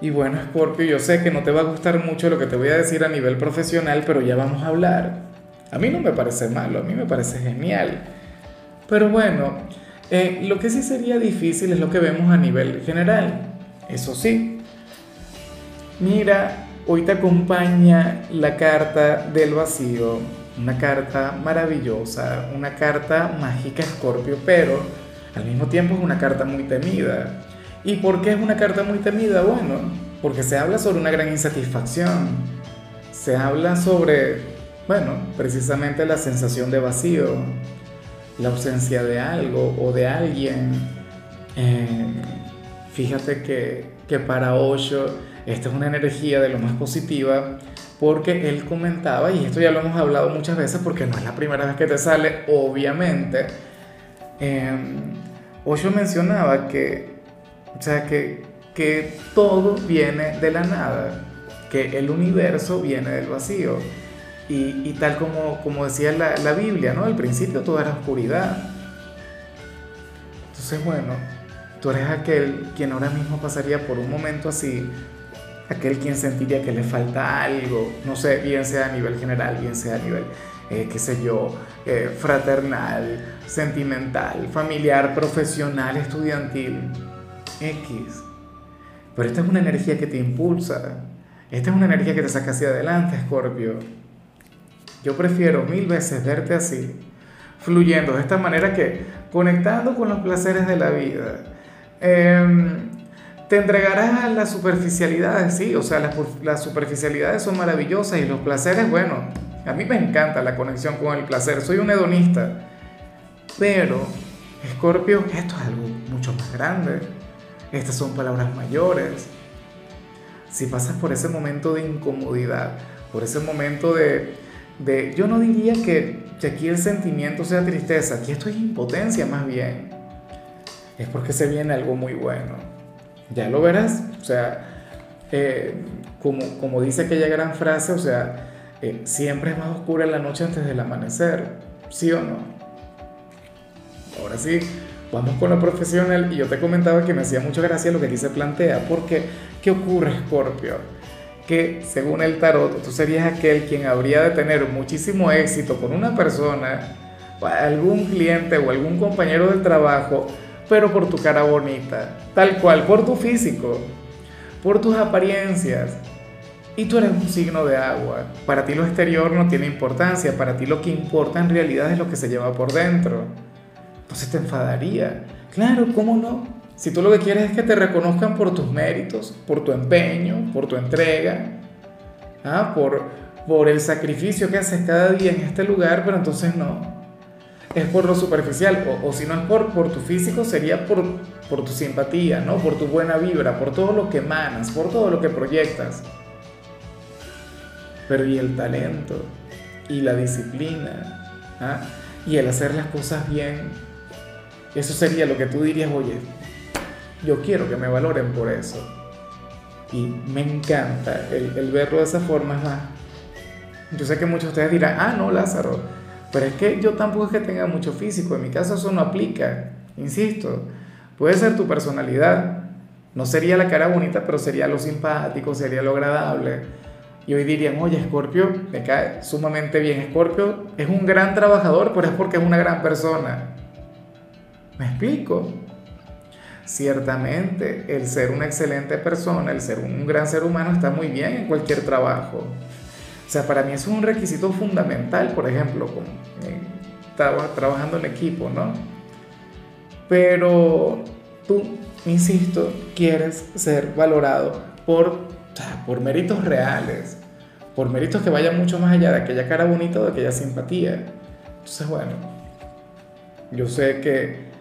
Y bueno, Scorpio, yo sé que no te va a gustar mucho lo que te voy a decir a nivel profesional, pero ya vamos a hablar. A mí no me parece malo, a mí me parece genial. Pero bueno, eh, lo que sí sería difícil es lo que vemos a nivel general. Eso sí. Mira, hoy te acompaña la carta del vacío, una carta maravillosa, una carta mágica, Scorpio, pero al mismo tiempo es una carta muy temida. ¿Y por qué es una carta muy temida? Bueno, porque se habla sobre una gran insatisfacción. Se habla sobre, bueno, precisamente la sensación de vacío, la ausencia de algo o de alguien. Eh, fíjate que, que para Osho esta es una energía de lo más positiva porque él comentaba, y esto ya lo hemos hablado muchas veces porque no es la primera vez que te sale, obviamente, eh, Osho mencionaba que o sea, que, que todo viene de la nada, que el universo viene del vacío. Y, y tal como, como decía la, la, Biblia, ¿no? Al principio todo era oscuridad. Entonces, bueno, tú eres aquel quien ahora mismo pasaría por un momento así, aquel quien sentiría que le falta algo, no sé, bien sea a nivel general, bien sea a nivel, eh, qué sé yo, eh, fraternal, sentimental, familiar, profesional, estudiantil X. Pero esta es una energía que te impulsa. Esta es una energía que te saca hacia adelante, Scorpio. Yo prefiero mil veces verte así, fluyendo de esta manera que conectando con los placeres de la vida. Eh, te entregarás a las superficialidades, sí, o sea, las, las superficialidades son maravillosas y los placeres, bueno, a mí me encanta la conexión con el placer, soy un hedonista. Pero, Scorpio, esto es algo mucho más grande. Estas son palabras mayores. Si pasas por ese momento de incomodidad, por ese momento de, de yo no diría que, que aquí el sentimiento sea tristeza, aquí esto es impotencia más bien. Es porque se viene algo muy bueno. Ya lo verás. O sea, eh, como, como dice aquella gran frase, o sea, eh, siempre es más oscura la noche antes del amanecer. ¿Sí o no? Ahora sí, Vamos con lo profesional y yo te comentaba que me hacía mucha gracia lo que aquí se plantea, porque ¿qué ocurre, Scorpio? Que según el tarot, tú serías aquel quien habría de tener muchísimo éxito con una persona, algún cliente o algún compañero del trabajo, pero por tu cara bonita, tal cual, por tu físico, por tus apariencias. Y tú eres un signo de agua. Para ti lo exterior no tiene importancia, para ti lo que importa en realidad es lo que se lleva por dentro entonces te enfadaría. Claro, ¿cómo no? Si tú lo que quieres es que te reconozcan por tus méritos, por tu empeño, por tu entrega, ¿ah? por, por el sacrificio que haces cada día en este lugar, pero entonces no. Es por lo superficial, o, o si no es por, por tu físico, sería por, por tu simpatía, ¿no? por tu buena vibra, por todo lo que emanas, por todo lo que proyectas. Pero y el talento, y la disciplina, ¿ah? y el hacer las cosas bien, eso sería lo que tú dirías, oye, yo quiero que me valoren por eso. Y me encanta el, verlo de esa forma. yo sé que muchos de ustedes dirán, ah, no, Lázaro, pero es que yo tampoco es que tenga mucho físico. En mi caso eso no aplica. Insisto, puede ser tu personalidad. No sería la cara bonita, pero sería lo simpático, sería lo agradable. Y hoy dirían, oye, Scorpio me cae sumamente bien. Scorpio es un gran trabajador, pero es porque es una gran persona. ¿Me explico? Ciertamente, el ser una excelente persona, el ser un gran ser humano está muy bien en cualquier trabajo. O sea, para mí eso es un requisito fundamental, por ejemplo, como, eh, trabajando en equipo, ¿no? Pero tú, insisto, quieres ser valorado por, por méritos reales, por méritos que vayan mucho más allá de aquella cara bonita o de aquella simpatía. Entonces, bueno, yo sé que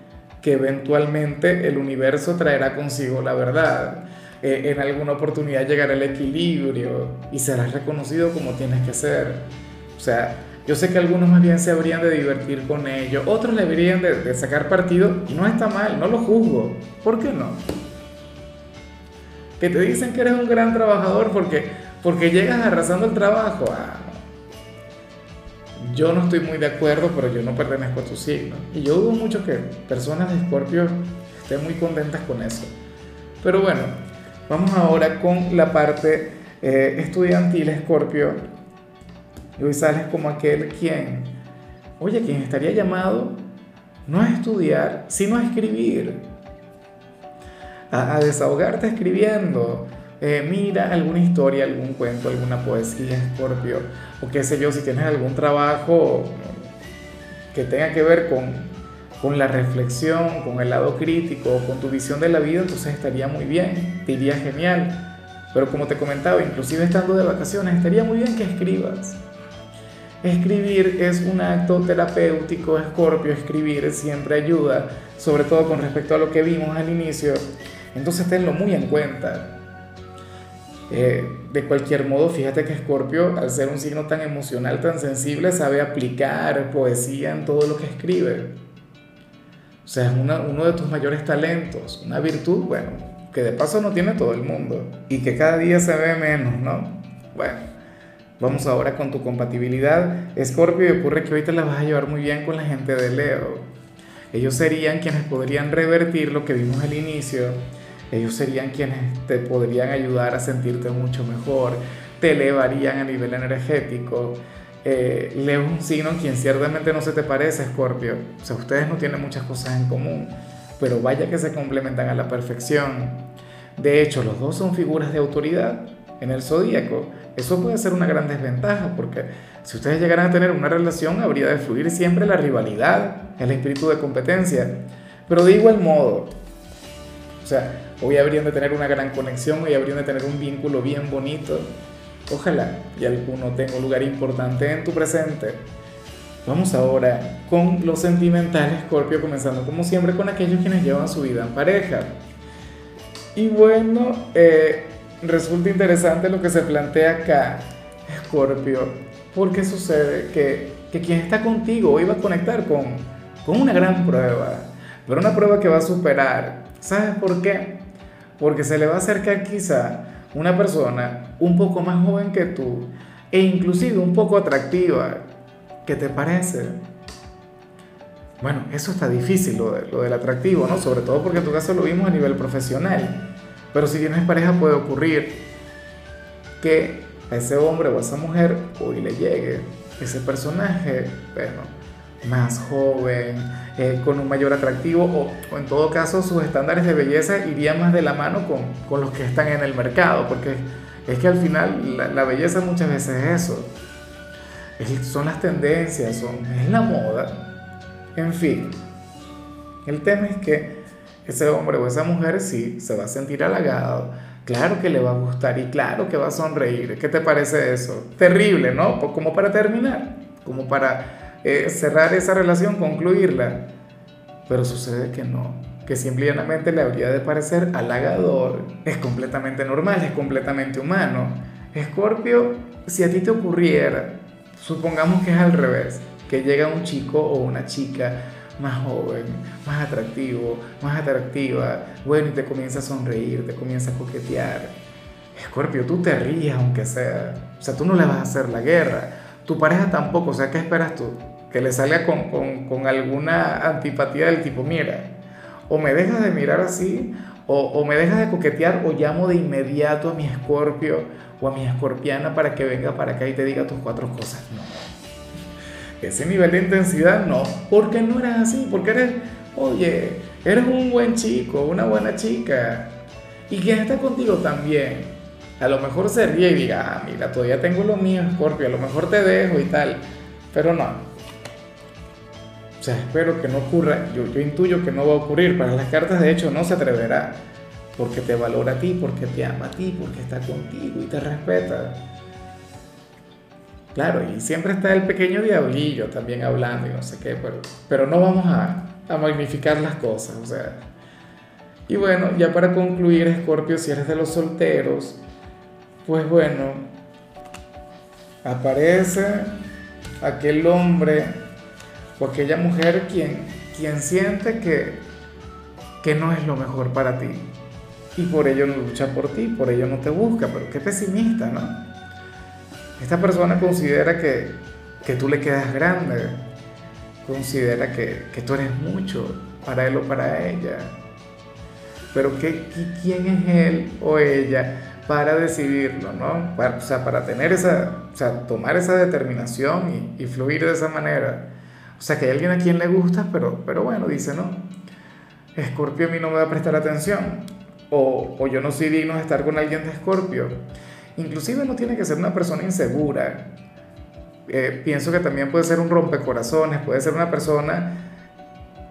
que eventualmente el universo traerá consigo la verdad. eh, en alguna oportunidad llegará el equilibrio y serás reconocido como tienes que ser. O sea, yo sé que algunos más bien se habrían de divertir con ello, otros le habrían de, sacar partido y no está mal, no lo juzgo. ¿Por qué no? Que te dicen que eres un gran trabajador porque, porque llegas arrasando el trabajo. Ah, yo no estoy muy de acuerdo, pero yo no pertenezco a tu signo. Y yo dudo mucho que personas de Escorpio estén muy contentas con eso. Pero bueno, vamos ahora con la parte eh, estudiantil, Escorpio hoy sales como aquel quien, oye, quien estaría llamado no a estudiar, sino a escribir, a, desahogarte escribiendo. Eh, mira alguna historia, algún cuento, alguna poesía, Escorpio, o qué sé yo, si tienes algún trabajo que tenga que ver con, con la reflexión, con el lado crítico, con tu visión de la vida, entonces estaría muy bien, te iría genial. Pero como te comentaba, inclusive estando de vacaciones, estaría muy bien que escribas. Escribir es un acto terapéutico, Escorpio, escribir siempre ayuda, sobre todo con respecto a lo que vimos al inicio. Entonces tenlo muy en cuenta. Eh, de cualquier modo, fíjate que Escorpio, al ser un signo tan emocional, tan sensible, sabe aplicar poesía en todo lo que escribe. O sea, es uno de tus mayores talentos, una virtud, bueno, que de paso no tiene todo el mundo y que cada día se ve menos, ¿no? Bueno. Vamos ahora con tu compatibilidad. Escorpio, ocurre que hoy te la vas a llevar muy bien con la gente de Leo. Ellos serían quienes podrían revertir lo que vimos al inicio. Ellos serían quienes te podrían ayudar a sentirte mucho mejor. Te elevarían a nivel energético. Eh, Leo un signo en quien ciertamente no se te parece, Escorpio. O sea, ustedes no tienen muchas cosas en común, pero vaya que se complementan a la perfección. De hecho, los dos son figuras de autoridad en el zodíaco. Eso puede ser una gran desventaja porque si ustedes llegaran a tener una relación habría de fluir siempre la rivalidad, el espíritu de competencia. Pero de igual modo, sea, hoy habrían de tener una gran conexión, hoy habrían de tener un vínculo bien bonito. Ojalá y alguno tenga un lugar importante en tu presente. Vamos ahora con los sentimentales, Scorpio, comenzando como siempre con aquellos quienes llevan su vida en pareja. Y bueno, eh, resulta interesante lo que se plantea acá, Escorpio, porque sucede que, que, quien está contigo hoy va a conectar con, con una gran prueba, pero una prueba que va a superar. ¿Sabes por qué? Porque se le va a acercar quizá una persona un poco más joven que tú e inclusive un poco atractiva. ¿Qué te parece? Bueno, eso está difícil, lo, de, del atractivo, ¿no? Sobre todo porque en tu caso lo vimos a nivel profesional. Pero si tienes pareja puede ocurrir que a ese hombre o a esa mujer hoy le llegue ese personaje, bueno, más joven, eh, con un mayor atractivo o, en todo caso sus estándares de belleza irían más de la mano con, con los que están en el mercado, porque es que al final la, la belleza muchas veces es eso, son las tendencias, son, es la moda, en fin, el tema es que ese hombre o esa mujer sí se va a sentir halagado, claro que le va a gustar y claro que va a sonreír. ¿Qué te parece eso? Terrible, ¿no? Como para terminar, como para eh, cerrar esa relación, concluirla. Pero sucede que no, que simplemente le habría de parecer halagador. Es completamente normal, es completamente humano. Escorpio, si a ti te ocurriera, supongamos que es al revés, que llega un chico o una chica más joven, más atractivo, más atractiva, bueno, y te comienza a sonreír, te comienza a coquetear. Escorpio, tú te ríes aunque sea, o sea, tú no le vas a hacer la guerra, tu pareja tampoco, o sea, ¿qué esperas tú? Que le salga con, con, alguna antipatía del tipo, mira, o me dejas de mirar así, o, me dejas de coquetear, o llamo de inmediato a mi escorpio o a mi escorpiana para que venga para acá y te diga tus cuatro cosas. No ese nivel de intensidad no, porque no eres así, porque eres, oye, eres un buen chico, una buena chica. Y quien está contigo también, a lo mejor se ríe y diga, ah, mira, todavía tengo lo mío, Scorpio, a lo mejor te dejo y tal, pero no. O sea, espero que no ocurra, yo, yo intuyo que no va a ocurrir, para las cartas de hecho no se atreverá, porque te valora a ti, porque te ama a ti, porque está contigo y te respeta. Claro, y siempre está el pequeño diablillo también hablando y no sé qué, pero, pero no vamos a, a magnificar las cosas, o sea, Y bueno, ya para concluir, Escorpio, si eres de los solteros, pues bueno, aparece aquel hombre o aquella mujer quien, quien siente que, que no es lo mejor para ti. Y por ello no lucha por ti, por ello no te busca, pero qué pesimista, ¿no? Esta persona considera que, que tú le quedas grande, considera que, que tú eres mucho para él o para ella. Pero ¿qué, ¿quién es él o ella para decidirlo, ¿no? Para, o sea, para tener esa, o sea, tomar esa determinación y, fluir de esa manera. O sea, que hay alguien a quien le gusta, pero, pero bueno, dice, no, Escorpio a mí no me va a prestar atención. O, o yo no soy digno de estar con alguien de Escorpio. Inclusive no tiene que ser una persona insegura. Eh, pienso que también puede ser un rompecorazones, puede ser una persona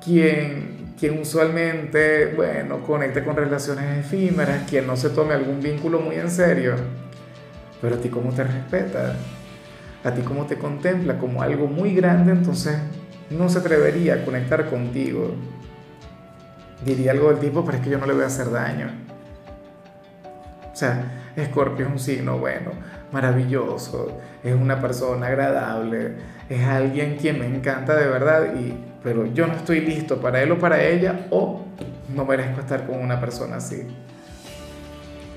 quien, quien usualmente, bueno, conecte con relaciones efímeras, quien no se tome algún vínculo muy en serio, pero a ti cómo te respeta, a ti cómo te contempla como algo muy grande, entonces no se atrevería a conectar contigo. Diría algo del tipo, pero es que yo no le voy a hacer daño. O sea, Escorpio es un signo bueno, maravilloso, es una persona agradable, es alguien quien me encanta de verdad, y, pero yo no estoy listo para él o para ella o no merezco estar con una persona así.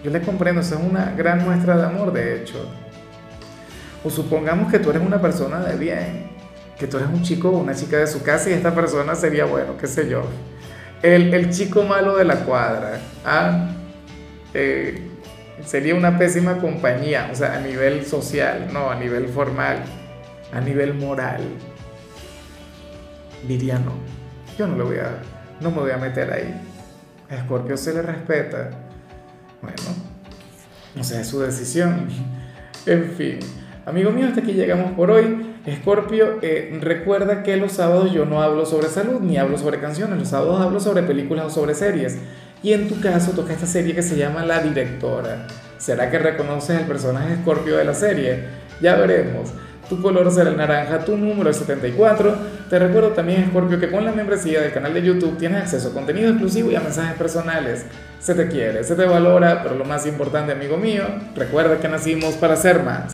Yo le comprendo, eso es una gran muestra de amor, de hecho. O supongamos que tú eres una persona de bien, que tú eres un chico o una chica de su casa y esta persona sería, bueno, qué sé yo, el, el chico malo de la cuadra. ¿ah? Eh, sería una pésima compañía, o sea, a nivel social, no, a nivel formal, a nivel moral. Diría no, yo no, le voy a, no me voy a meter ahí. A Scorpio se le respeta. Bueno, o sea, es su decisión. En fin, amigo mío, hasta aquí llegamos por hoy. Scorpio, eh, recuerda que los sábados yo no hablo sobre salud ni hablo sobre canciones, los sábados hablo sobre películas o sobre series. Y en tu caso toca esta serie que se llama La Directora. ¿Será que reconoces el personaje Scorpio de la serie? Ya veremos. Tu color será el naranja, tu número es 74. Te recuerdo también, Scorpio, que con la membresía del canal de YouTube tienes acceso a contenido exclusivo y a mensajes personales. Se te quiere, se te valora, pero lo más importante, amigo mío, recuerda que nacimos para ser más.